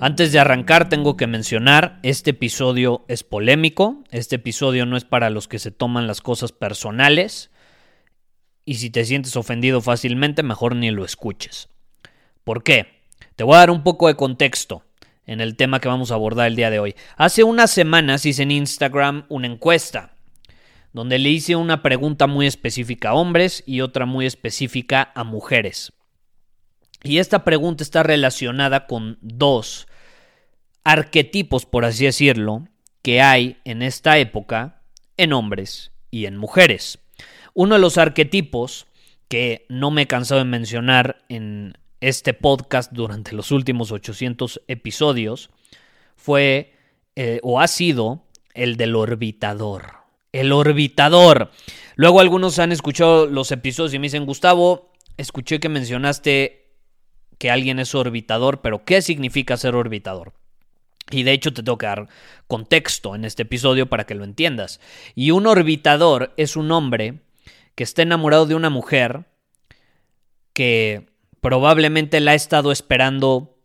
Antes de arrancar tengo que mencionar, este episodio es polémico, este episodio no es para los que se toman las cosas personales y si te sientes ofendido fácilmente mejor ni lo escuches. ¿Por qué? Te voy a dar un poco de contexto en el tema que vamos a abordar el día de hoy. Hace unas semanas hice en Instagram una encuesta donde le hice una pregunta muy específica a hombres y otra muy específica a mujeres. Y esta pregunta está relacionada con dos arquetipos, por así decirlo, que hay en esta época en hombres y en mujeres. Uno de los arquetipos que no me he cansado de mencionar en este podcast durante los últimos 800 episodios fue eh, o ha sido el del orbitador. El orbitador. Luego algunos han escuchado los episodios y me dicen, Gustavo, escuché que mencionaste que alguien es orbitador, pero ¿qué significa ser orbitador? Y de hecho te tengo que dar contexto en este episodio para que lo entiendas. Y un orbitador es un hombre que está enamorado de una mujer que probablemente la ha estado esperando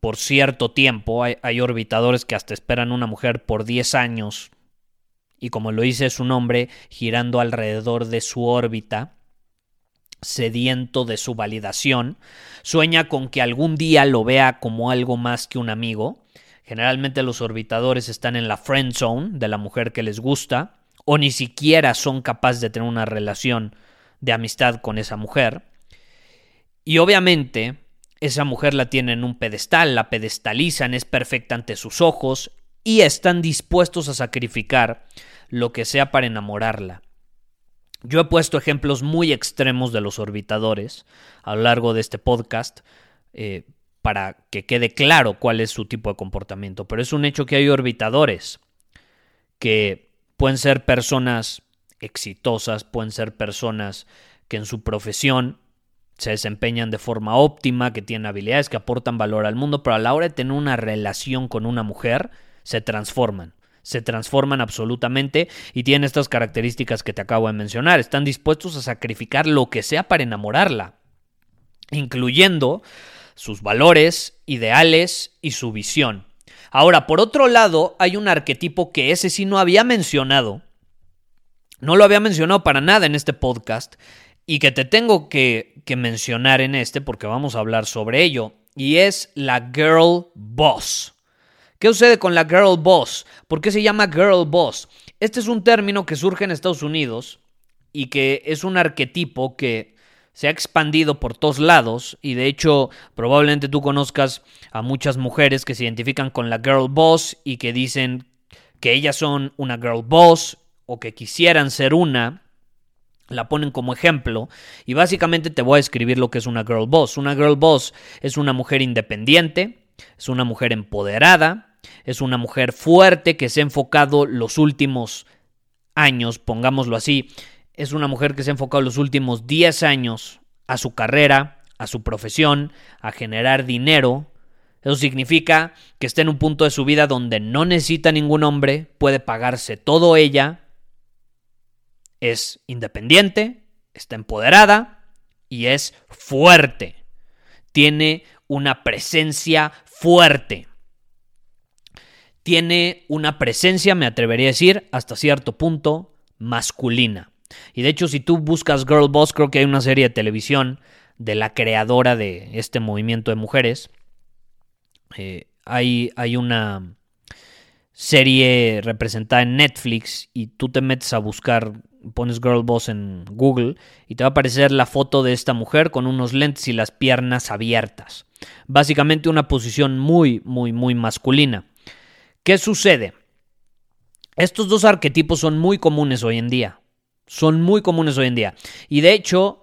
por cierto tiempo. Hay, orbitadores que hasta esperan una mujer por 10 años. Y como lo dice su nombre, girando alrededor de su órbita, sediento de su validación, sueña con que algún día lo vea como algo más que un amigo Generalmente los orbitadores están en la friend zone de la mujer que les gusta o ni siquiera son capaces de tener una relación de amistad con esa mujer. Y obviamente esa mujer la tiene en un pedestal, la pedestalizan, es perfecta ante sus ojos y están dispuestos a sacrificar lo que sea para enamorarla. Yo he puesto ejemplos muy extremos de los orbitadores a lo largo de este podcast, eh, para que quede claro cuál es su tipo de comportamiento. Pero es un hecho que hay orbitadores que pueden ser personas exitosas, pueden ser personas que en su profesión se desempeñan de forma óptima, que tienen habilidades, que aportan valor al mundo, pero a la hora de tener una relación con una mujer, se transforman. Se transforman absolutamente y tienen estas características que te acabo de mencionar. Están dispuestos a sacrificar lo que sea para enamorarla, incluyendo sus valores, ideales y su visión. Ahora, por otro lado, hay un arquetipo que ese sí no había mencionado, no lo había mencionado para nada en este podcast, y que te tengo que, que mencionar en este porque vamos a hablar sobre ello, y es la girl boss. ¿Qué sucede con la girl boss? ¿Por qué se llama girl boss? Este es un término que surge en Estados Unidos y que es un arquetipo que se ha expandido por todos lados y de hecho probablemente tú conozcas a muchas mujeres que se identifican con la girl boss y que dicen que ellas son una girl boss o que quisieran ser una, la ponen como ejemplo y básicamente te voy a escribir lo que es una girl boss. Una girl boss es una mujer independiente, es una mujer empoderada, es una mujer fuerte que se ha enfocado los últimos años, pongámoslo así, es una mujer que se ha enfocado los últimos 10 años a su carrera, a su profesión, a generar dinero. Eso significa que está en un punto de su vida donde no necesita ningún hombre, puede pagarse todo ella, es independiente, está empoderada y es fuerte. Tiene una presencia fuerte. Tiene una presencia, me atrevería a decir, hasta cierto punto masculina. Y de hecho, si tú buscas Girl Boss, creo que hay una serie de televisión de la creadora de este movimiento de mujeres. Eh, hay, hay una serie representada en Netflix y tú te metes a buscar, pones Girl Boss en Google y te va a aparecer la foto de esta mujer con unos lentes y las piernas abiertas. Básicamente una posición muy, muy, muy masculina. ¿Qué sucede? Estos dos arquetipos son muy comunes hoy en día. Son muy comunes hoy en día. Y de hecho,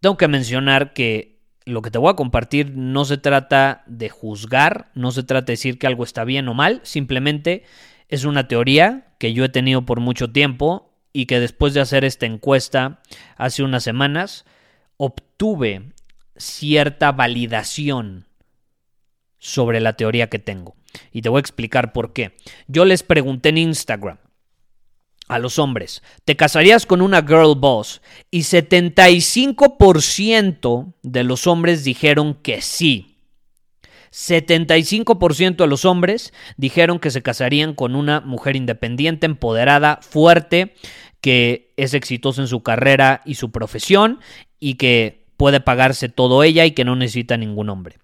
tengo que mencionar que lo que te voy a compartir no se trata de juzgar, no se trata de decir que algo está bien o mal, simplemente es una teoría que yo he tenido por mucho tiempo y que después de hacer esta encuesta hace unas semanas, obtuve cierta validación sobre la teoría que tengo. Y te voy a explicar por qué. Yo les pregunté en Instagram a los hombres, ¿te casarías con una girl boss? Y 75% de los hombres dijeron que sí. 75% de los hombres dijeron que se casarían con una mujer independiente, empoderada, fuerte, que es exitosa en su carrera y su profesión y que puede pagarse todo ella y que no necesita ningún hombre.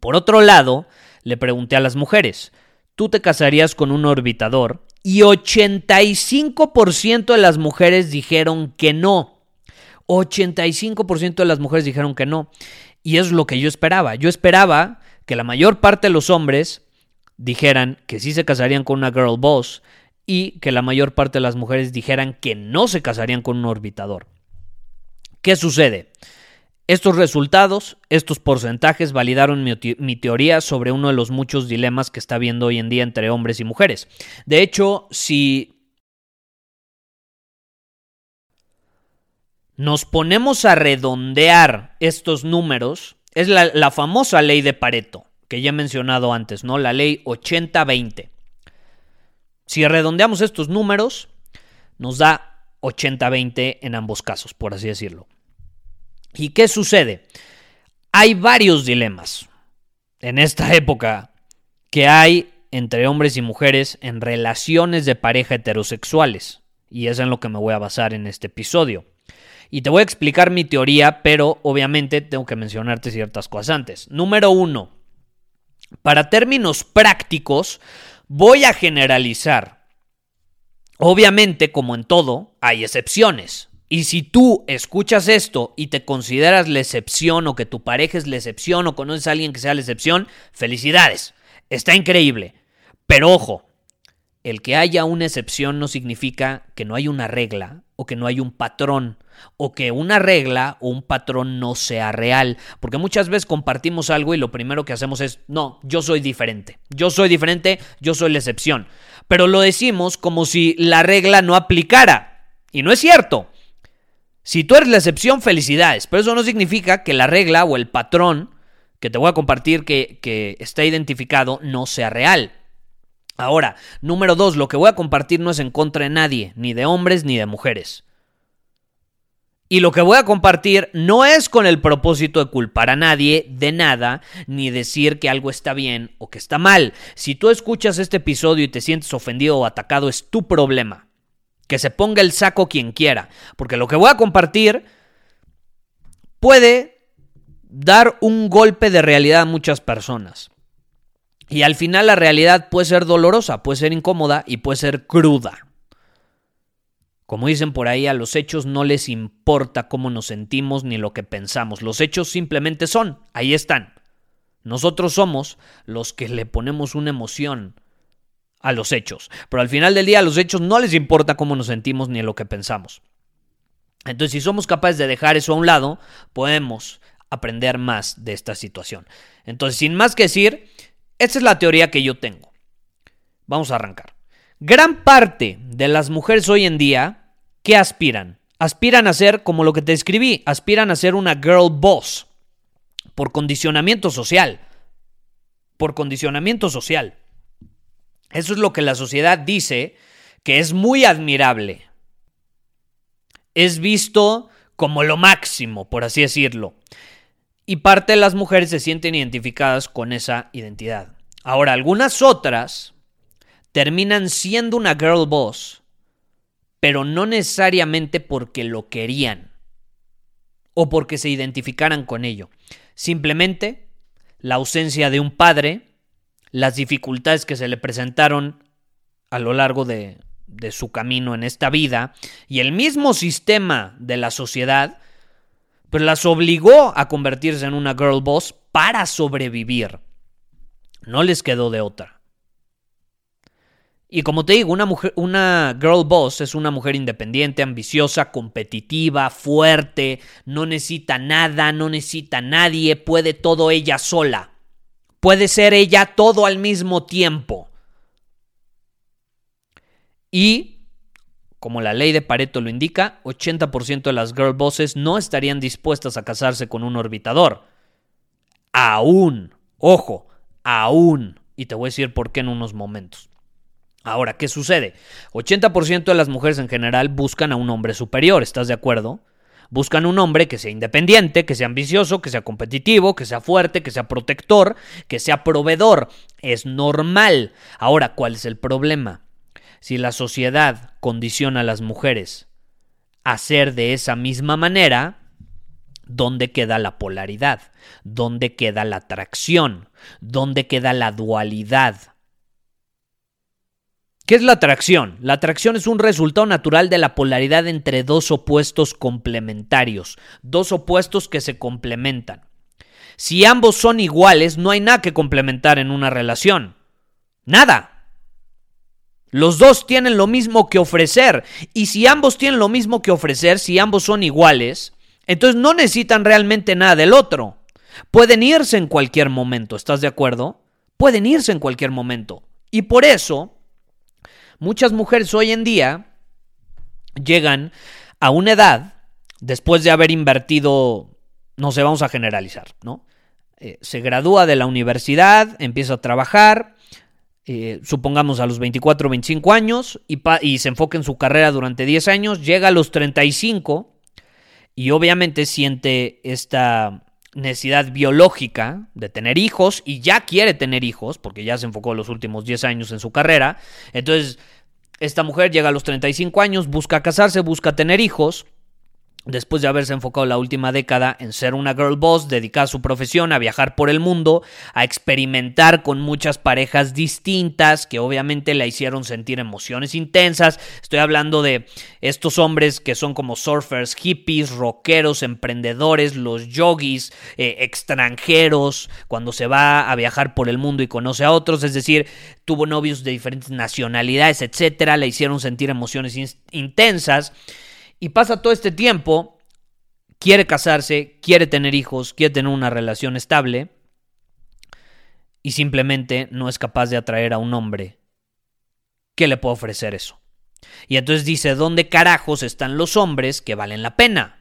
Por otro lado, le pregunté a las mujeres, ¿tú te casarías con un orbitador? Y 85% de las mujeres dijeron que no. 85% de las mujeres dijeron que no. Y es lo que yo esperaba. Yo esperaba que la mayor parte de los hombres dijeran que sí se casarían con una girl boss y que la mayor parte de las mujeres dijeran que no se casarían con un orbitador. ¿Qué sucede? Estos resultados, estos porcentajes validaron mi, teoría sobre uno de los muchos dilemas que está habiendo hoy en día entre hombres y mujeres. De hecho, si nos ponemos a redondear estos números, es la, la famosa ley de Pareto, que ya he mencionado antes, ¿no? La ley 80-20. Si redondeamos estos números, nos da 80-20 en ambos casos, por así decirlo. ¿Y qué sucede? Hay varios dilemas en esta época que hay entre hombres y mujeres en relaciones de pareja heterosexuales. Y es en lo que me voy a basar en este episodio. Y te voy a explicar mi teoría, pero obviamente tengo que mencionarte ciertas cosas antes. Número uno, para términos prácticos, voy a generalizar. Obviamente, como en todo, hay excepciones. Y si tú escuchas esto y te consideras la excepción o que tu pareja es la excepción o conoces a alguien que sea la excepción, felicidades. Está increíble. Pero ojo, el que haya una excepción no significa que no hay una regla o que no hay un patrón o que una regla o un patrón no sea real. Porque muchas veces compartimos algo y lo primero que hacemos es, no, yo soy diferente. Yo soy diferente, yo soy la excepción. Pero lo decimos como si la regla no aplicara. Y no es cierto. Si tú eres la excepción, felicidades, pero eso no significa que la regla o el patrón que te voy a compartir que, que está identificado no sea real. Ahora, número dos, lo que voy a compartir no es en contra de nadie, ni de hombres ni de mujeres. Y lo que voy a compartir no es con el propósito de culpar a nadie de nada, ni decir que algo está bien o que está mal. Si tú escuchas este episodio y te sientes ofendido o atacado, es tu problema. Que se ponga el saco quien quiera. Porque lo que voy a compartir puede dar un golpe de realidad a muchas personas. Y al final la realidad puede ser dolorosa, puede ser incómoda y puede ser cruda. Como dicen por ahí, a los hechos no les importa cómo nos sentimos ni lo que pensamos. Los hechos simplemente son, ahí están. Nosotros somos los que le ponemos una emoción a los hechos. Pero al final del día a los hechos no les importa cómo nos sentimos ni lo que pensamos. Entonces, si somos capaces de dejar eso a un lado, podemos aprender más de esta situación. Entonces, sin más que decir, esta es la teoría que yo tengo. Vamos a arrancar. Gran parte de las mujeres hoy en día, ¿qué aspiran? Aspiran a ser, como lo que te escribí, aspiran a ser una girl boss por condicionamiento social. Por condicionamiento social. Eso es lo que la sociedad dice que es muy admirable. Es visto como lo máximo, por así decirlo. Y parte de las mujeres se sienten identificadas con esa identidad. Ahora, algunas otras terminan siendo una girl boss, pero no necesariamente porque lo querían o porque se identificaran con ello. Simplemente la ausencia de un padre las dificultades que se le presentaron a lo largo de, su camino en esta vida y el mismo sistema de la sociedad pues las obligó a convertirse en una girl boss para sobrevivir. No les quedó de otra. Y como te digo, una mujer, una girl boss es una mujer independiente, ambiciosa, competitiva, fuerte, no necesita nada, no necesita nadie, puede todo ella sola. Puede ser ella todo al mismo tiempo. Y, como la ley de Pareto lo indica, 80% de las girl bosses no estarían dispuestas a casarse con un orbitador. Aún, ojo, aún. Y te voy a decir por qué en unos momentos. Ahora, ¿qué sucede? 80% de las mujeres en general buscan a un hombre superior, ¿estás de acuerdo? Buscan un hombre que sea independiente, que sea ambicioso, que sea competitivo, que sea fuerte, que sea protector, que sea proveedor. Es normal. Ahora, ¿cuál es el problema? Si la sociedad condiciona a las mujeres a ser de esa misma manera, ¿dónde queda la polaridad? ¿Dónde queda la atracción? ¿Dónde queda la dualidad? ¿Qué es la atracción? La atracción es un resultado natural de la polaridad entre dos opuestos complementarios, dos opuestos que se complementan. Si ambos son iguales, no hay nada que complementar en una relación. Nada. Los dos tienen lo mismo que ofrecer. Y si ambos tienen lo mismo que ofrecer, si ambos son iguales, entonces no necesitan realmente nada del otro. Pueden irse en cualquier momento, ¿estás de acuerdo? Pueden irse en cualquier momento. Y por eso Muchas mujeres hoy en día llegan a una edad, después de haber invertido, no sé, vamos a generalizar, ¿no? Eh, se gradúa de la universidad, empieza a trabajar, eh, supongamos a los 24 o 25 años, y, y se enfoca en su carrera durante 10 años, llega a los 35 y obviamente siente esta necesidad biológica de tener hijos y ya quiere tener hijos, porque ya se enfocó los últimos 10 años en su carrera. Entonces, esta mujer llega a los 35 años, busca casarse, busca tener hijos después de haberse enfocado la última década en ser una girl boss, dedicada a su profesión, a viajar por el mundo, a experimentar con muchas parejas distintas que obviamente la hicieron sentir emociones intensas. Estoy hablando de estos hombres que son como surfers, hippies, rockeros, emprendedores, los yogis, eh, extranjeros, cuando se va a viajar por el mundo y conoce a otros, es decir, tuvo novios de diferentes nacionalidades, etcétera, la hicieron sentir emociones intensas. Y pasa todo este tiempo, quiere casarse, quiere tener hijos, quiere tener una relación estable y simplemente no es capaz de atraer a un hombre que le pueda ofrecer eso. Y entonces dice, ¿dónde carajos están los hombres que valen la pena?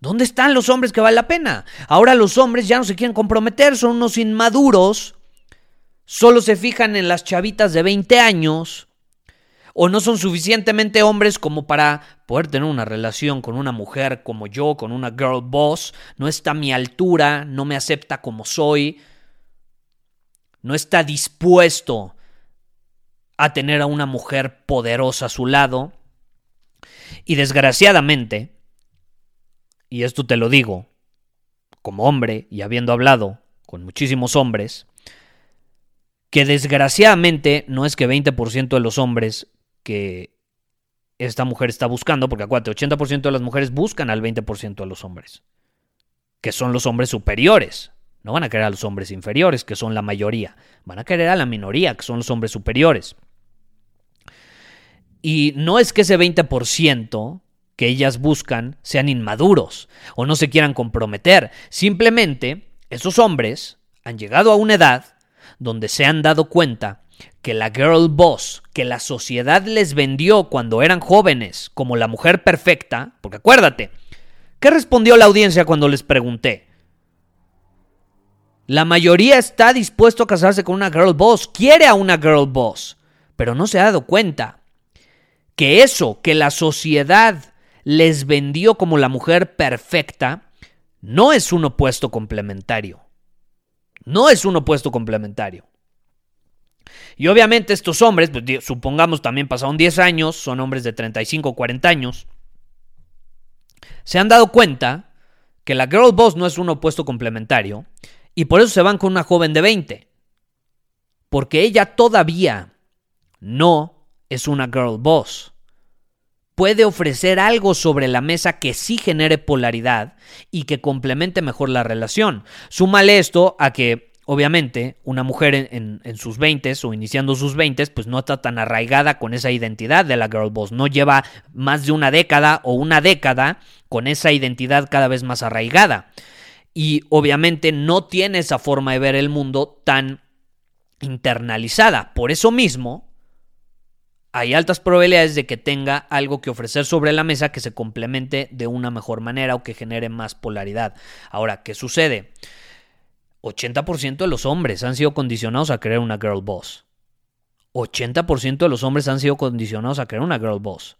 ¿Dónde están los hombres que valen la pena? Ahora los hombres ya no se quieren comprometer, son unos inmaduros, solo se fijan en las chavitas de 20 años o no son suficientemente hombres como para poder tener una relación con una mujer como yo, con una girl boss, no está a mi altura, no me acepta como soy, no está dispuesto a tener a una mujer poderosa a su lado. Y desgraciadamente, y esto te lo digo como hombre y habiendo hablado con muchísimos hombres, que desgraciadamente no es que 20% de los hombres que esta mujer está buscando, porque acuérdate, 80% de las mujeres buscan al 20% de los hombres, que son los hombres superiores. No van a querer a los hombres inferiores, que son la mayoría. Van a querer a la minoría, que son los hombres superiores. Y no es que ese 20% que ellas buscan sean inmaduros o no se quieran comprometer. Simplemente esos hombres han llegado a una edad donde se han dado cuenta que la girl boss que la sociedad les vendió cuando eran jóvenes como la mujer perfecta, porque acuérdate, ¿qué respondió la audiencia cuando les pregunté? La mayoría está dispuesto a casarse con una girl boss, quiere a una girl boss, pero no se ha dado cuenta que eso que la sociedad les vendió como la mujer perfecta no es un opuesto complementario. No es un opuesto complementario. Y obviamente estos hombres, pues, supongamos también pasaron 10 años, son hombres de 35 o 40 años, se han dado cuenta que la girl boss no es un opuesto complementario y por eso se van con una joven de 20. porque ella todavía no es una girl boss. Puede ofrecer algo sobre la mesa que sí genere polaridad y que complemente mejor la relación. Súmale esto a que, obviamente, una mujer en, sus 20 o iniciando sus 20 pues no está tan arraigada con esa identidad de la girl boss. No lleva más de una década o una década con esa identidad cada vez más arraigada. Y obviamente no tiene esa forma de ver el mundo tan internalizada. Por eso mismo, hay altas probabilidades de que tenga algo que ofrecer sobre la mesa que se complemente de una mejor manera o que genere más polaridad. Ahora, ¿qué sucede? 80% de los hombres han sido condicionados a creer una girl boss. 80% de los hombres han sido condicionados a creer una girl boss.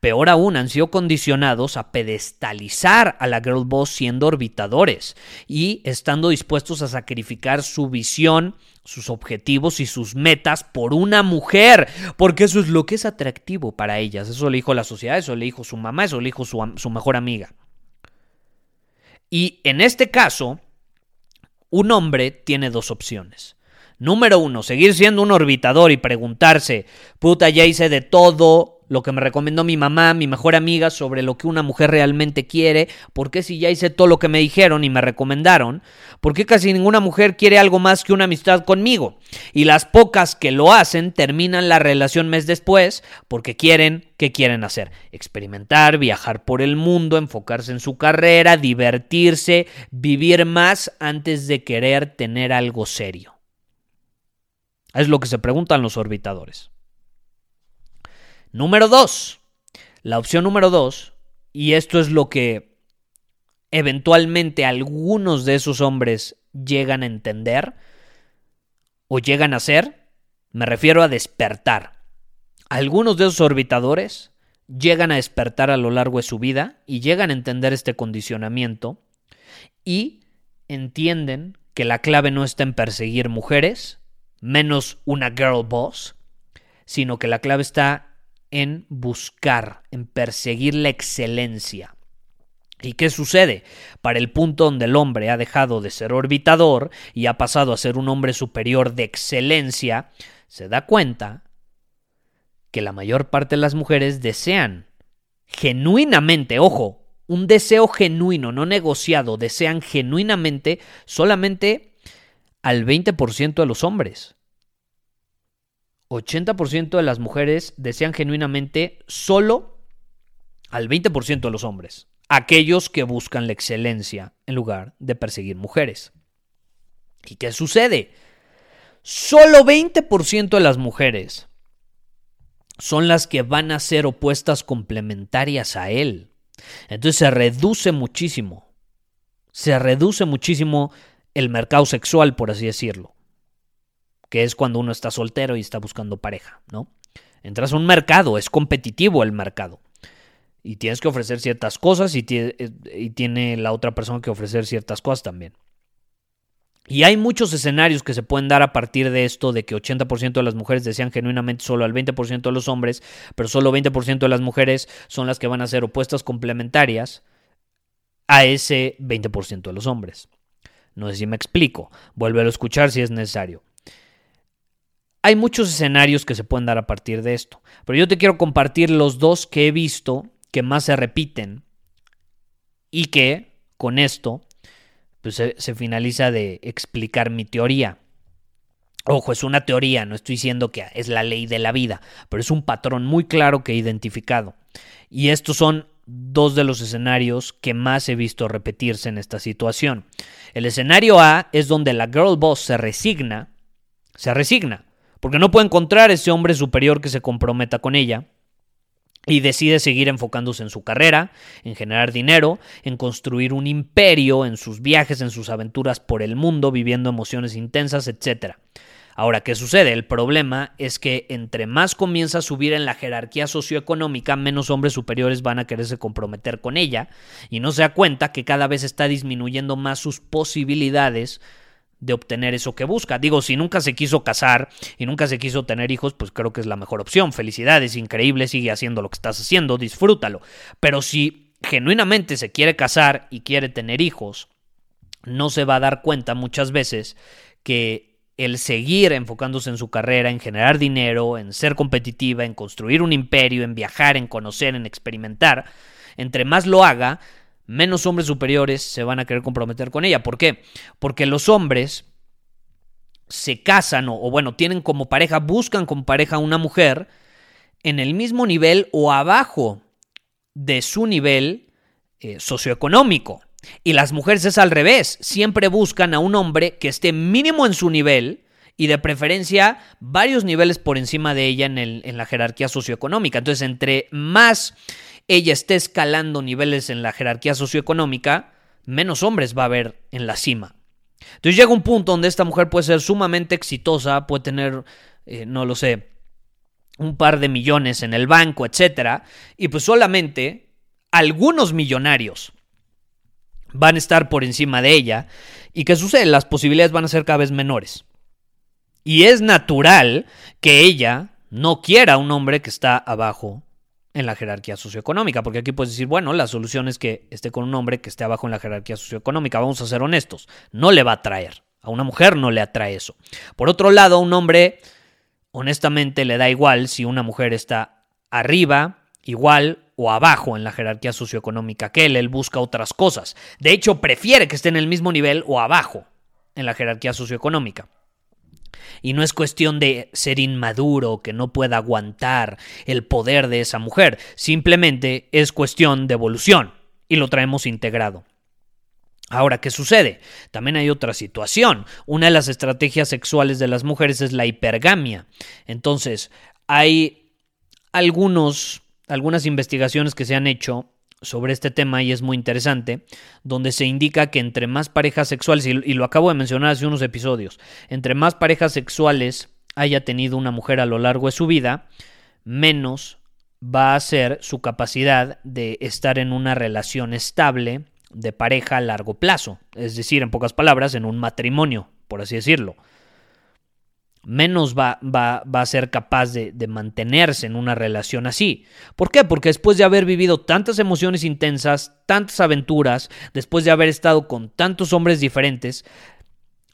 Peor aún, han sido condicionados a pedestalizar a la girl boss siendo orbitadores y estando dispuestos a sacrificar su visión, sus objetivos y sus metas por una mujer, porque eso es lo que es atractivo para ellas. Eso le dijo la sociedad, eso le dijo su mamá, eso le dijo su, su mejor amiga. Y en este caso, un hombre tiene dos opciones. Número uno, seguir siendo un orbitador y preguntarse, puta, ya hice de todo, lo que me recomendó mi mamá, mi mejor amiga, sobre lo que una mujer realmente quiere, por qué si ya hice todo lo que me dijeron y me recomendaron, por qué casi ninguna mujer quiere algo más que una amistad conmigo. Y las pocas que lo hacen terminan la relación mes después porque quieren, ¿qué quieren hacer? Experimentar, viajar por el mundo, enfocarse en su carrera, divertirse, vivir más antes de querer tener algo serio. Es lo que se preguntan los orbitadores. Número dos. La opción número dos, y esto es lo que eventualmente algunos de esos hombres llegan a entender o llegan a hacer, me refiero a despertar. Algunos de esos orbitadores llegan a despertar a lo largo de su vida y llegan a entender este condicionamiento y entienden que la clave no está en perseguir mujeres, menos una girl boss, sino que la clave está en buscar, en perseguir la excelencia. ¿Y qué sucede? Para el punto donde el hombre ha dejado de ser orbitador y ha pasado a ser un hombre superior de excelencia, se da cuenta que la mayor parte de las mujeres desean genuinamente, ojo, un deseo genuino, no negociado, desean genuinamente solamente al 20% de los hombres. 80% de las mujeres desean genuinamente solo al 20% de los hombres, aquellos que buscan la excelencia en lugar de perseguir mujeres. ¿Y qué sucede? Solo 20% de las mujeres son las que van a ser opuestas complementarias a él. Entonces se reduce muchísimo. Se reduce muchísimo el mercado sexual, por así decirlo que es cuando uno está soltero y está buscando pareja, ¿no? Entras a un mercado, es competitivo el mercado. Y tienes que ofrecer ciertas cosas y, eh, tiene la otra persona que ofrecer ciertas cosas también. Y hay muchos escenarios que se pueden dar a partir de esto, de que 80% de las mujeres desean genuinamente solo al 20% de los hombres, pero solo 20% de las mujeres son las que van a ser opuestas complementarias a ese 20% de los hombres. No sé si me explico. Vuelve a escuchar si es necesario. Hay muchos escenarios que se pueden dar a partir de esto, pero yo te quiero compartir los dos que he visto que más se repiten y que con esto pues, se, se finaliza de explicar mi teoría. Ojo, es una teoría, no estoy diciendo que es la ley de la vida, pero es un patrón muy claro que he identificado. Y estos son dos de los escenarios que más he visto repetirse en esta situación. El escenario A es donde la girl boss se resigna, se resigna, porque no puede encontrar ese hombre superior que se comprometa con ella y decide seguir enfocándose en su carrera, en generar dinero, en construir un imperio, en sus viajes, en sus aventuras por el mundo, viviendo emociones intensas, etc. Ahora, ¿qué sucede? El problema es que entre más comienza a subir en la jerarquía socioeconómica, menos hombres superiores van a quererse comprometer con ella y no se da cuenta que cada vez está disminuyendo más sus posibilidades de obtener eso que busca. Digo, si nunca se quiso casar y nunca se quiso tener hijos, pues creo que es la mejor opción. Felicidades, increíble, sigue haciendo lo que estás haciendo, disfrútalo. Pero si genuinamente se quiere casar y quiere tener hijos, no se va a dar cuenta muchas veces que el seguir enfocándose en su carrera, en generar dinero, en ser competitiva, en construir un imperio, en viajar, en conocer, en experimentar, entre más lo haga, menos hombres superiores se van a querer comprometer con ella. ¿Por qué? Porque los hombres se casan o, bueno, tienen como pareja, buscan como pareja una mujer en el mismo nivel o abajo de su nivel eh, socioeconómico. Y las mujeres es al revés, siempre buscan a un hombre que esté mínimo en su nivel y de preferencia varios niveles por encima de ella en, el, en la jerarquía socioeconómica. Entonces, entre más ella esté escalando niveles en la jerarquía socioeconómica, menos hombres va a haber en la cima. Entonces llega un punto donde esta mujer puede ser sumamente exitosa, puede tener, eh, no lo sé, un par de millones en el banco, etcétera, y pues solamente algunos millonarios van a estar por encima de ella. ¿Y qué sucede? Las posibilidades van a ser cada vez menores. Y es natural que ella no quiera un hombre que está abajo en la jerarquía socioeconómica, porque aquí puedes decir, bueno, la solución es que esté con un hombre que esté abajo en la jerarquía socioeconómica, vamos a ser honestos, no le va a atraer, a una mujer no le atrae eso. Por otro lado, a un hombre, honestamente, le da igual si una mujer está arriba, igual o abajo en la jerarquía socioeconómica que él, él busca otras cosas. De hecho, prefiere que esté en el mismo nivel o abajo en la jerarquía socioeconómica. Y no es cuestión de ser inmaduro, que no pueda aguantar el poder de esa mujer, simplemente es cuestión de evolución y lo traemos integrado. Ahora, ¿qué sucede? También hay otra situación. Una de las estrategias sexuales de las mujeres es la hipergamia. Entonces, hay algunos algunas investigaciones que se han hecho sobre este tema y es muy interesante, donde se indica que entre más parejas sexuales, y lo acabo de mencionar hace unos episodios, entre más parejas sexuales haya tenido una mujer a lo largo de su vida, menos va a ser su capacidad de estar en una relación estable de pareja a largo plazo, es decir, en pocas palabras, en un matrimonio, por así decirlo menos va, va, va a ser capaz de, mantenerse en una relación así. ¿Por qué? Porque después de haber vivido tantas emociones intensas, tantas aventuras, después de haber estado con tantos hombres diferentes,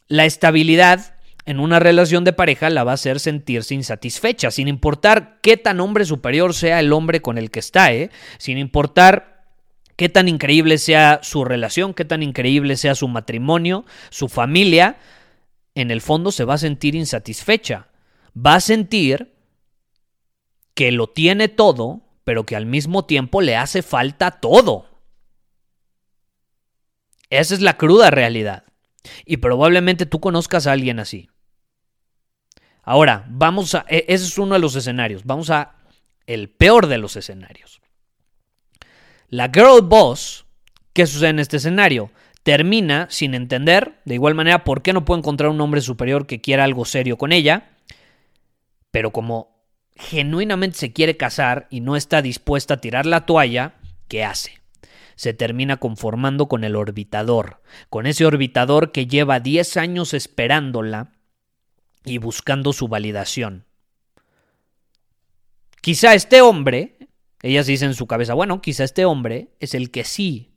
la estabilidad en una relación de pareja la va a hacer sentirse insatisfecha, sin importar qué tan hombre superior sea el hombre con el que está, ¿eh? sin importar qué tan increíble sea su relación, qué tan increíble sea su matrimonio, su familia, en el fondo se va a sentir insatisfecha. Va a sentir que lo tiene todo, pero que al mismo tiempo le hace falta todo. Esa es la cruda realidad. Y probablemente tú conozcas a alguien así. Ahora, vamos a... E, ese es uno de los escenarios. Vamos a el peor de los escenarios. La girl boss, ¿qué sucede en este escenario? Termina sin entender, de igual manera, por qué no puede encontrar un hombre superior que quiera algo serio con ella, pero como genuinamente se quiere casar y no está dispuesta a tirar la toalla, ¿qué hace? Se termina conformando con el orbitador, con ese orbitador que lleva 10 años esperándola y buscando su validación. Quizá este hombre, ella se dice en su cabeza, bueno, quizá este hombre es el que sí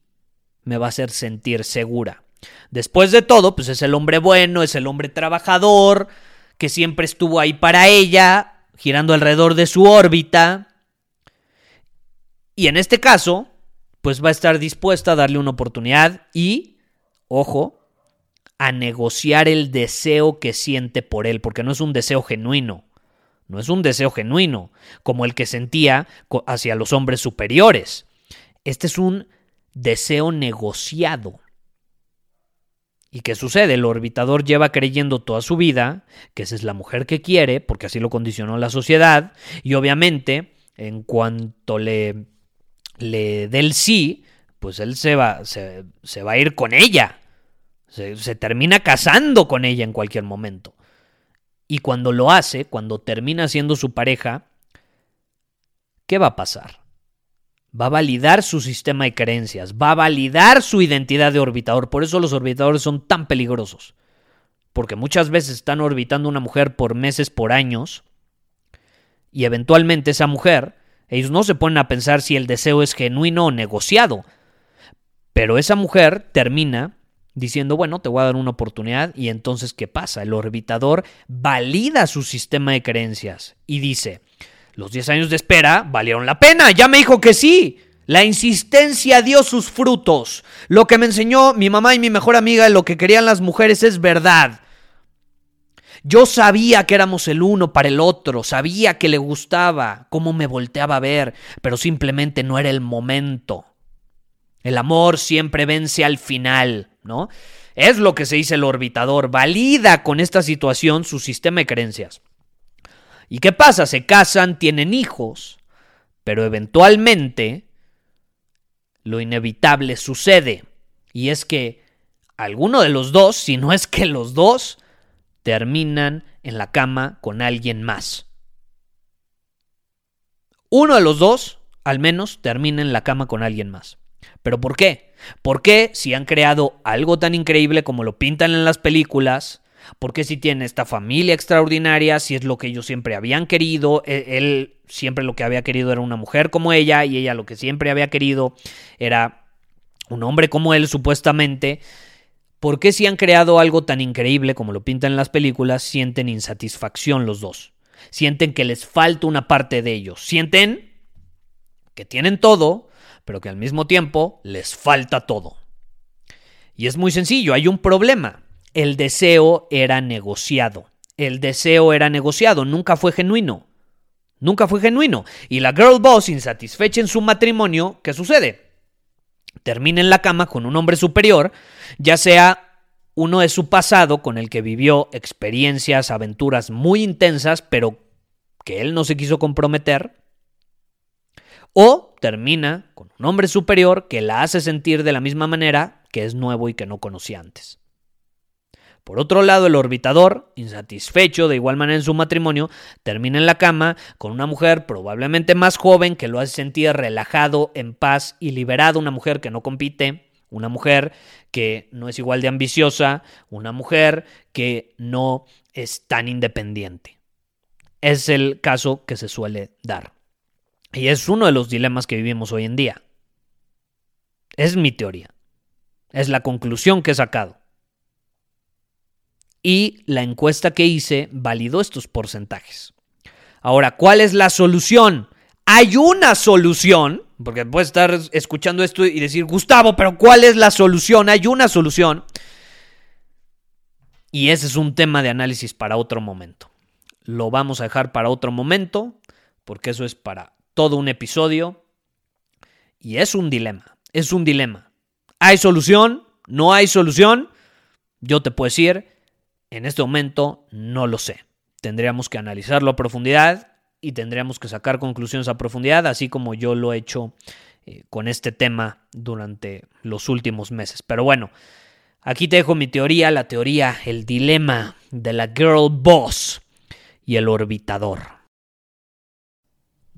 me va a hacer sentir segura. Después de todo, pues es el hombre bueno, es el hombre trabajador, que siempre estuvo ahí para ella, girando alrededor de su órbita. Y en este caso, pues va a estar dispuesta a darle una oportunidad y, ojo, a negociar el deseo que siente por él, porque no es un deseo genuino. No es un deseo genuino, como el que sentía hacia los hombres superiores. Este es un deseo negociado. ¿Y qué sucede? El orbitador lleva creyendo toda su vida que esa es la mujer que quiere, porque así lo condicionó la sociedad, y obviamente, en cuanto le, le dé el sí, pues él se va, se, va a ir con ella. Se, se termina casando con ella en cualquier momento. Y cuando lo hace, cuando termina siendo su pareja, ¿qué va a pasar? Va a validar su sistema de creencias, va a validar su identidad de orbitador. Por eso los orbitadores son tan peligrosos. Porque muchas veces están orbitando una mujer por meses, por años, y eventualmente esa mujer, ellos no se ponen a pensar si el deseo es genuino o negociado. Pero esa mujer termina diciendo, bueno, te voy a dar una oportunidad y entonces, ¿qué pasa? El orbitador valida su sistema de creencias y dice, los 10 años de espera valieron la pena, ya me dijo que sí. La insistencia dio sus frutos. Lo que me enseñó mi mamá y mi mejor amiga de lo que querían las mujeres es verdad. Yo sabía que éramos el uno para el otro, sabía que le gustaba, cómo me volteaba a ver, pero simplemente no era el momento. El amor siempre vence al final, ¿no? Es lo que se dice el orbitador, valida con esta situación su sistema de creencias. ¿Y qué pasa? Se casan, tienen hijos, pero eventualmente lo inevitable sucede. Y es que alguno de los dos, si no es que los dos, terminan en la cama con alguien más. Uno de los dos, al menos, termina en la cama con alguien más. ¿Pero por qué? ¿Por qué si han creado algo tan increíble como lo pintan en las películas? ¿Por qué si tienen esta familia extraordinaria? Si es lo que ellos siempre habían querido. E-, él siempre lo que había querido era una mujer como ella y ella lo que siempre había querido era un hombre como él supuestamente. ¿Por qué si han creado algo tan increíble como lo pintan en las películas sienten insatisfacción los dos? Sienten que les falta una parte de ellos. Sienten que tienen todo, pero que al mismo tiempo les falta todo. Y es muy sencillo, hay un problema. El deseo era negociado. El deseo era negociado, nunca fue genuino. Nunca fue genuino. Y la girl boss, insatisfecha en su matrimonio, ¿qué sucede? Termina en la cama con un hombre superior, ya sea uno de su pasado con el que vivió experiencias, aventuras muy intensas, pero que él no se quiso comprometer, o termina con un hombre superior que la hace sentir de la misma manera que es nuevo y que no conocía antes. Por otro lado, el orbitador, insatisfecho de igual manera en su matrimonio, termina en la cama con una mujer probablemente más joven que lo hace sentir relajado, en paz y liberado, una mujer que no compite, una mujer que no es igual de ambiciosa, una mujer que no es tan independiente. Es el caso que se suele dar. Y es uno de los dilemas que vivimos hoy en día. Es mi teoría. Es la conclusión que he sacado y la encuesta que hice validó estos porcentajes. Ahora, ¿cuál es la solución? Hay una solución, porque puedes estar escuchando esto y decir, Gustavo, pero ¿cuál es la solución? Hay una solución. Y ese es un tema de análisis para otro momento. Lo vamos a dejar para otro momento, porque eso es para todo un episodio. Y es un dilema, es un dilema. ¿Hay solución? ¿No hay solución? Yo te puedo decir, en este momento no lo sé. Tendríamos que analizarlo a profundidad y tendríamos que sacar conclusiones a profundidad, así como yo lo he hecho eh, con este tema durante los últimos meses. Pero bueno, aquí te dejo mi teoría, la teoría, el dilema de la girl boss y el orbitador.